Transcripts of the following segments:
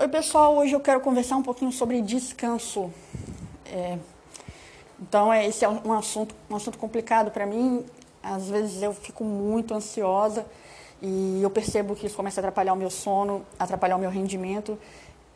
Oi, pessoal. Hoje eu quero conversar um pouquinho sobre descanso. É, então, é, esse é um assunto, um assunto complicado para mim. Às vezes eu fico muito ansiosa e eu percebo que isso começa a atrapalhar o meu sono, atrapalhar o meu rendimento.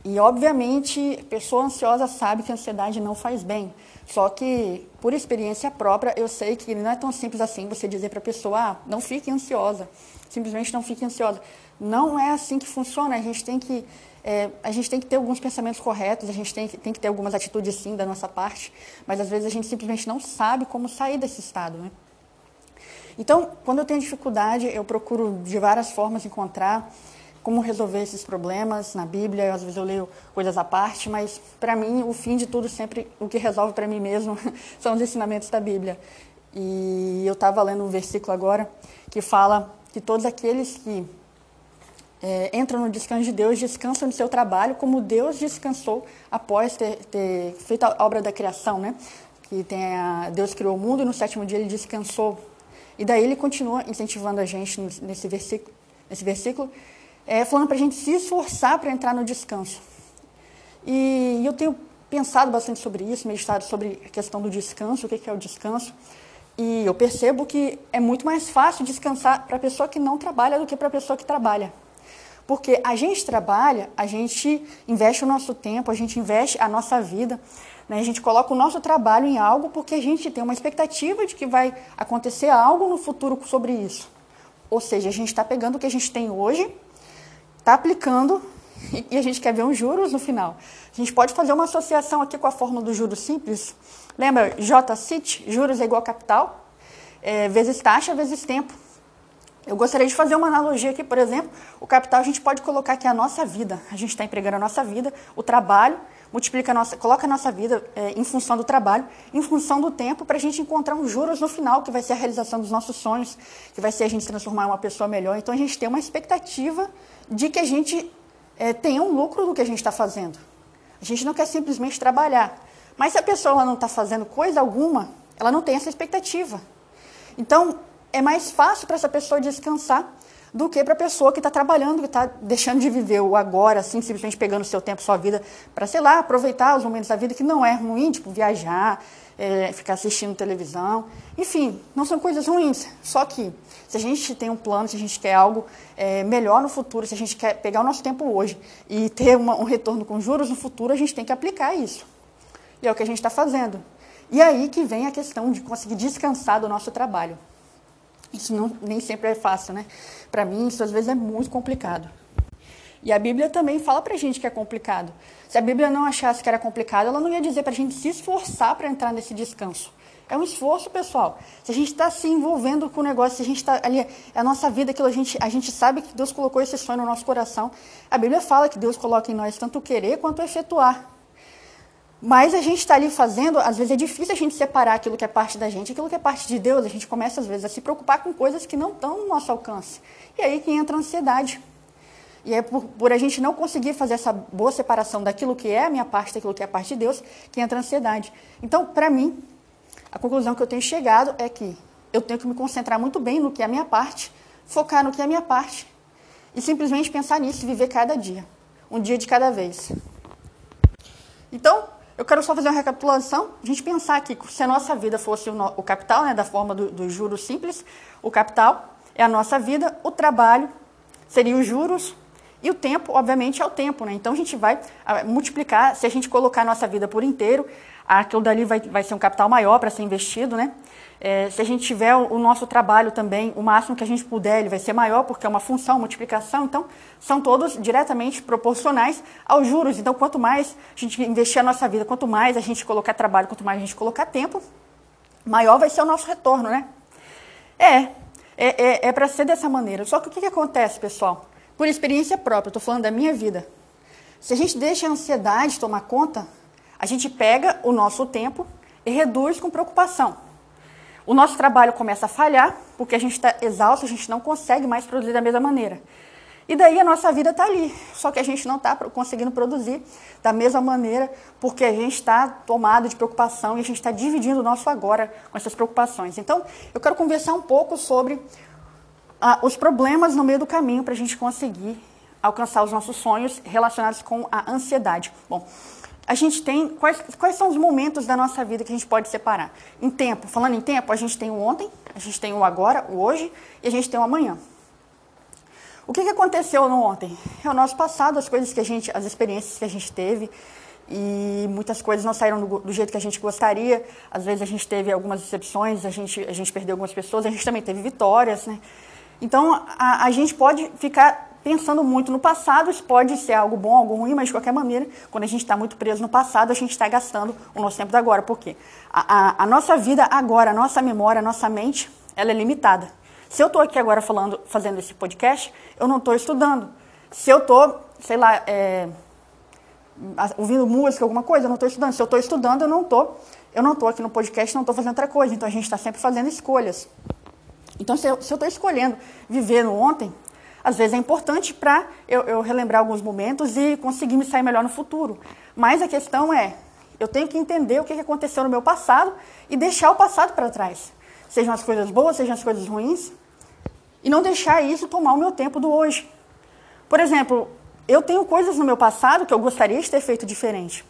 E, obviamente, pessoa ansiosa sabe que a ansiedade não faz bem. Só que, por experiência própria, eu sei que não é tão simples assim você dizer para a pessoa, ah, não fique ansiosa. Simplesmente não fique ansiosa. Não é assim que funciona. A gente tem que é, a gente tem que ter alguns pensamentos corretos, a gente tem, tem que ter algumas atitudes sim da nossa parte, mas às vezes a gente simplesmente não sabe como sair desse estado. Né? Então, quando eu tenho dificuldade, eu procuro de várias formas encontrar como resolver esses problemas na Bíblia. Às vezes eu leio coisas à parte, mas para mim, o fim de tudo, sempre o que resolve para mim mesmo são os ensinamentos da Bíblia. E eu estava lendo um versículo agora que fala que todos aqueles que é, entram no descanso de Deus, descansam do seu trabalho, como Deus descansou após ter, ter feito a obra da criação, né? Que tem a, Deus criou o mundo e no sétimo dia ele descansou. E daí ele continua incentivando a gente nesse versículo, nesse versículo é, falando para a gente se esforçar para entrar no descanso. E eu tenho pensado bastante sobre isso, meditado sobre a questão do descanso, o que é o descanso. E eu percebo que é muito mais fácil descansar para a pessoa que não trabalha do que para a pessoa que trabalha. Porque a gente trabalha, a gente investe o nosso tempo, a gente investe a nossa vida, né? a gente coloca o nosso trabalho em algo porque a gente tem uma expectativa de que vai acontecer algo no futuro sobre isso. Ou seja, a gente está pegando o que a gente tem hoje, está aplicando e a gente quer ver uns juros no final. A gente pode fazer uma associação aqui com a fórmula do juros simples. Lembra? J-CIT, juros é igual a capital, é, vezes taxa, vezes tempo. Eu gostaria de fazer uma analogia aqui, por exemplo, o capital a gente pode colocar aqui a nossa vida. A gente está empregando a nossa vida, o trabalho, multiplica a nossa, coloca a nossa vida é, em função do trabalho, em função do tempo, para a gente encontrar um juros no final, que vai ser a realização dos nossos sonhos, que vai ser a gente transformar em uma pessoa melhor. Então a gente tem uma expectativa de que a gente é, tenha um lucro do que a gente está fazendo. A gente não quer simplesmente trabalhar. Mas se a pessoa não está fazendo coisa alguma, ela não tem essa expectativa. Então, é mais fácil para essa pessoa descansar do que para a pessoa que está trabalhando, que está deixando de viver o agora, assim, simplesmente pegando o seu tempo, sua vida, para, sei lá, aproveitar os momentos da vida que não é ruim, tipo viajar, é, ficar assistindo televisão. Enfim, não são coisas ruins. Só que se a gente tem um plano, se a gente quer algo é, melhor no futuro, se a gente quer pegar o nosso tempo hoje e ter uma, um retorno com juros no futuro, a gente tem que aplicar isso. E é o que a gente está fazendo. E aí que vem a questão de conseguir descansar do nosso trabalho. Isso não, nem sempre é fácil, né? Para mim, isso às vezes é muito complicado. E a Bíblia também fala para a gente que é complicado. Se a Bíblia não achasse que era complicado, ela não ia dizer para a gente se esforçar para entrar nesse descanso. É um esforço, pessoal. Se a gente está se envolvendo com o negócio, se a gente está ali, é a nossa vida, aquilo a gente, a gente sabe que Deus colocou esse sonho no nosso coração. A Bíblia fala que Deus coloca em nós tanto o querer quanto o efetuar. Mas a gente está ali fazendo, às vezes é difícil a gente separar aquilo que é parte da gente, aquilo que é parte de Deus. A gente começa, às vezes, a se preocupar com coisas que não estão no nosso alcance. E aí que entra a ansiedade. E é por, por, a gente não conseguir fazer essa boa separação daquilo que é a minha parte, daquilo que é a parte de Deus, que entra a ansiedade. Então, para mim, a conclusão que eu tenho chegado é que eu tenho que me concentrar muito bem no que é a minha parte, focar no que é a minha parte e simplesmente pensar nisso e viver cada dia, um dia de cada vez. Então, eu quero só fazer uma recapitulação, a gente pensar que se a nossa vida fosse o, o capital, né, da forma dos do juros simples, o capital é a nossa vida, o trabalho seria os juros e o tempo, obviamente, é o tempo. Né? Então a gente vai ah, multiplicar, se a gente colocar a nossa vida por inteiro, aquilo dali vai, vai ser um capital maior para ser investido, né? É, se a gente tiver o, nosso trabalho também, o máximo que a gente puder, ele vai ser maior, porque é uma função, multiplicação. Então, são todos diretamente proporcionais aos juros. Então, quanto mais a gente investir a nossa vida, quanto mais a gente colocar trabalho, quanto mais a gente colocar tempo, maior vai ser o nosso retorno, né? É, é, é, é para ser dessa maneira. Só que o que, que acontece, pessoal? Por experiência própria, estou falando da minha vida. Se a gente deixa a ansiedade tomar conta, a gente pega o nosso tempo e reduz com preocupação. O nosso trabalho começa a falhar, porque a gente está exausto, a gente não consegue mais produzir da mesma maneira. E daí a nossa vida está ali, só que a gente não está conseguindo produzir da mesma maneira, porque a gente está tomado de preocupação e a gente está dividindo o nosso agora com essas preocupações. Então, eu quero conversar um pouco sobre ah, os problemas no meio do caminho para a gente conseguir alcançar os nossos sonhos relacionados com a ansiedade. Bom, a gente tem quais, quais são os momentos da nossa vida que a gente pode separar? Em tempo, falando em tempo, a gente tem o ontem, a gente tem o agora, o hoje e a gente tem o amanhã. O que, que aconteceu no ontem? É o nosso passado, as coisas que a gente, as experiências que a gente teve e muitas coisas não saíram do, do, jeito que a gente gostaria. Às vezes a gente teve algumas decepções, a gente, a gente perdeu algumas pessoas, a gente também teve vitórias, né? Então a, a gente pode ficar pensando muito no passado, isso pode ser algo bom, algo ruim, mas de qualquer maneira, quando a gente está muito preso no passado, a gente está gastando o nosso tempo da agora. Por quê? A, a, a, nossa vida agora, a nossa memória, a nossa mente, ela é limitada. Se eu estou aqui agora falando, fazendo esse podcast, eu não estou estudando. Se eu estou, sei lá, é, ouvindo música, alguma coisa, eu não estou estudando. Se eu estou estudando, eu não estou. Eu não estou aqui no podcast, não estou fazendo outra coisa. Então a gente está sempre fazendo escolhas. Então, se eu estou escolhendo viver no ontem, às vezes é importante para eu, eu, relembrar alguns momentos e conseguir me sair melhor no futuro. Mas a questão é, eu tenho que entender o que aconteceu no meu passado e deixar o passado para trás. Sejam as coisas boas, sejam as coisas ruins. E não deixar isso tomar o meu tempo do hoje. Por exemplo, eu tenho coisas no meu passado que eu gostaria de ter feito diferente.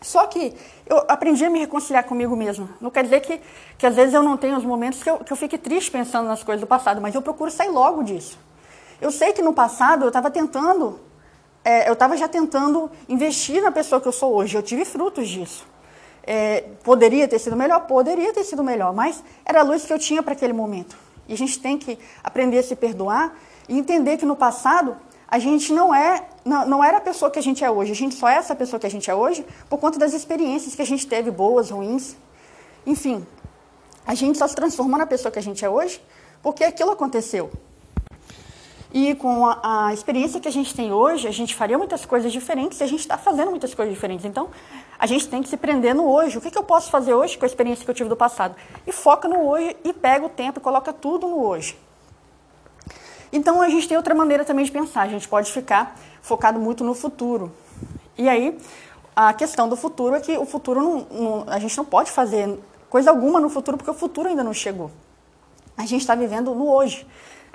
Só que eu aprendi a me reconciliar comigo mesma. Não quer dizer que, que às vezes eu não tenho os momentos que eu, que eu fique triste pensando nas coisas do passado, mas eu procuro sair logo disso. Eu sei que no passado eu estava tentando, é, eu estava já tentando investir na pessoa que eu sou hoje. Eu tive frutos disso. É, poderia ter sido melhor? Poderia ter sido melhor, mas era a luz que eu tinha para aquele momento. E a gente tem que aprender a se perdoar e entender que no passado a gente não é, não, não era a pessoa que a gente é hoje. A gente só é essa pessoa que a gente é hoje por conta das experiências que a gente teve, boas, ruins. Enfim, a gente só se transforma na pessoa que a gente é hoje porque aquilo aconteceu. E com a, a, experiência que a gente tem hoje, a gente faria muitas coisas diferentes e a gente está fazendo muitas coisas diferentes. Então, a gente tem que se prender no hoje. O que, que eu posso fazer hoje com a experiência que eu tive do passado? E foca no hoje e pega o tempo e coloca tudo no hoje. Então, a gente tem outra maneira também de pensar. A gente pode ficar focado muito no futuro. E aí, a questão do futuro é que o futuro não, não, a gente não pode fazer coisa alguma no futuro porque o futuro ainda não chegou. A gente está vivendo no hoje.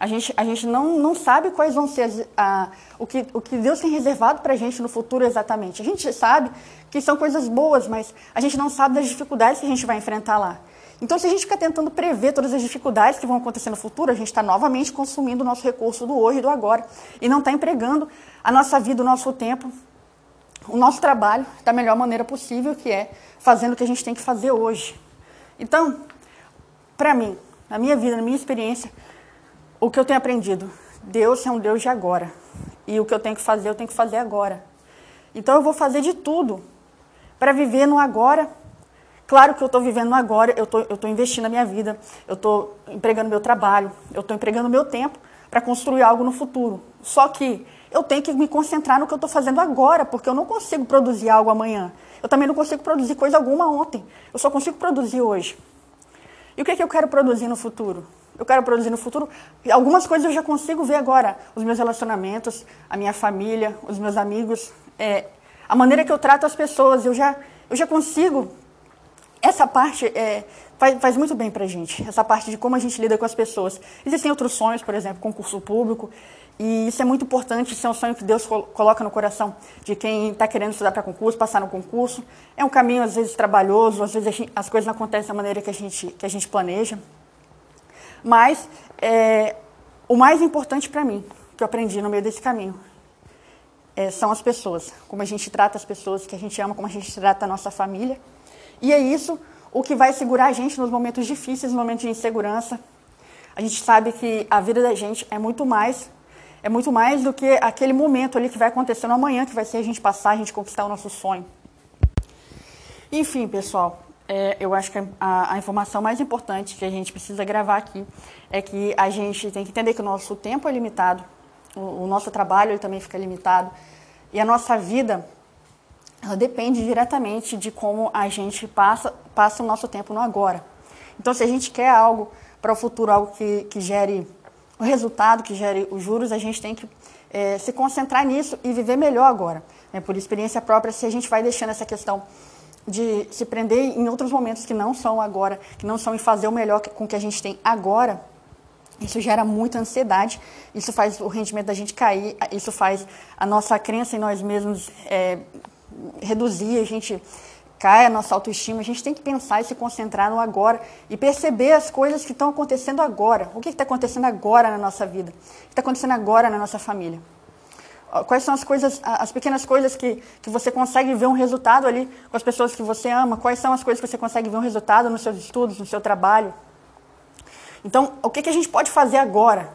A gente, a gente não, não sabe quais vão ser a, o, que, o que Deus tem reservado para a gente no futuro exatamente. A gente sabe que são coisas boas, mas a gente não sabe das dificuldades que a gente vai enfrentar lá. Então, se a gente ficar tentando prever todas as dificuldades que vão acontecer no futuro, a gente está novamente consumindo o nosso recurso do hoje e do agora e não está empregando a nossa vida, o nosso tempo, o nosso trabalho da melhor maneira possível, que é fazendo o que a gente tem que fazer hoje. Então, para mim, na minha vida, na minha experiência, o que eu tenho aprendido? Deus é um Deus de agora. E o que eu tenho que fazer, eu tenho que fazer agora. Então eu vou fazer de tudo para viver no agora. Claro que eu estou vivendo no agora, eu estou investindo na minha vida, eu estou empregando meu trabalho, eu estou empregando meu tempo para construir algo no futuro. Só que eu tenho que me concentrar no que eu estou fazendo agora, porque eu não consigo produzir algo amanhã. Eu também não consigo produzir coisa alguma ontem. Eu só consigo produzir hoje. E o que, é que eu quero produzir no futuro? Eu quero produzir no futuro. Algumas coisas eu já consigo ver agora. Os meus relacionamentos, a minha família, os meus amigos, é, a maneira que eu trato as pessoas. Eu já, eu já consigo. Essa parte é, faz, faz muito bem pra gente. Essa parte de como a gente lida com as pessoas. Existem outros sonhos, por exemplo, concurso público. E isso é muito importante, isso é um sonho que Deus coloca no coração de quem está querendo estudar para concurso, passar no concurso. É um caminho, às vezes, trabalhoso, às vezes as coisas não acontecem da maneira que a gente, que a gente planeja. Mas é, o mais importante para mim, que eu aprendi no meio desse caminho, é, são as pessoas. Como a gente trata as pessoas que a gente ama, como a gente trata a nossa família. E é isso o que vai segurar a gente nos momentos difíceis, nos momentos de insegurança. A gente sabe que a vida da gente é muito mais, é muito mais do que aquele momento ali que vai acontecer no amanhã, que vai ser a gente passar, a gente conquistar o nosso sonho. Enfim, pessoal, é, eu acho que a, a, informação mais importante que a gente precisa gravar aqui é que a gente tem que entender que o nosso tempo é limitado, o, o nosso trabalho também fica limitado e a nossa vida ela depende diretamente de como a gente passa, passa o nosso tempo no agora. Então, se a gente quer algo para o futuro, algo que, que gere o resultado, que gere os juros, a gente tem que é, se concentrar nisso e viver melhor agora. Né? Por experiência própria, se a gente vai deixando essa questão de se prender em outros momentos que não são agora, que não são em fazer o melhor com que a gente tem agora, Isso gera muita ansiedade, isso faz o rendimento da gente cair, isso faz a nossa crença em nós mesmos é, reduzir, a gente cai a nossa autoestima. A gente tem que pensar e se concentrar no agora e perceber as coisas que estão acontecendo agora. O que está acontecendo agora na nossa vida? O que está acontecendo agora na nossa família? Quais são as coisas, as pequenas coisas que, que você consegue ver um resultado ali com as pessoas que você ama? Quais são as coisas que você consegue ver um resultado nos seus estudos, no seu trabalho? Então, o que, que a gente pode fazer agora?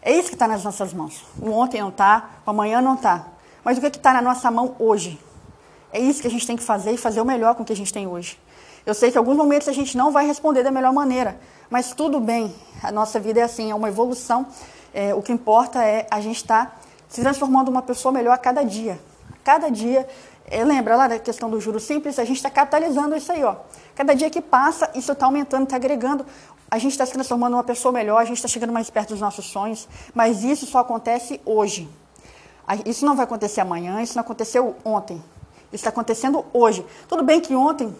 É isso que está nas nossas mãos. O ontem não está, o amanhã não está. Mas o que está na nossa mão hoje? É isso que a gente tem que fazer e fazer o melhor com o que a gente tem hoje. Eu sei que em alguns momentos a gente não vai responder da melhor maneira, mas tudo bem. A nossa vida é assim, é uma evolução. É, o que importa é a gente estar tá se transformando uma pessoa melhor a cada dia. Cada dia, é, lembra lá da questão do juro simples, a gente está capitalizando isso aí, ó. Cada dia que passa, isso está aumentando, está agregando. A gente está se transformando uma pessoa melhor, a gente está chegando mais perto dos nossos sonhos, mas isso só acontece hoje. Isso não vai acontecer amanhã, isso não aconteceu ontem. Isso está acontecendo hoje. Tudo bem que ontem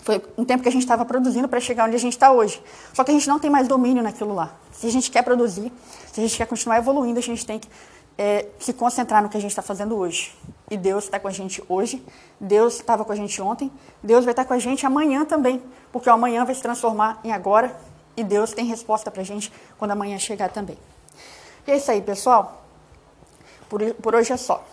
foi um tempo que a gente estava produzindo para chegar onde a gente está hoje. Só que a gente não tem mais domínio naquilo lá. Se a gente quer produzir, se a gente quer continuar evoluindo, a gente tem que é, se concentrar no que a gente está fazendo hoje. E Deus está com a gente hoje, Deus estava com a gente ontem, Deus vai estar com a gente amanhã também, porque o amanhã vai se transformar em agora e Deus tem resposta para a gente quando amanhã chegar também. E é isso aí, pessoal. Por, por hoje é só.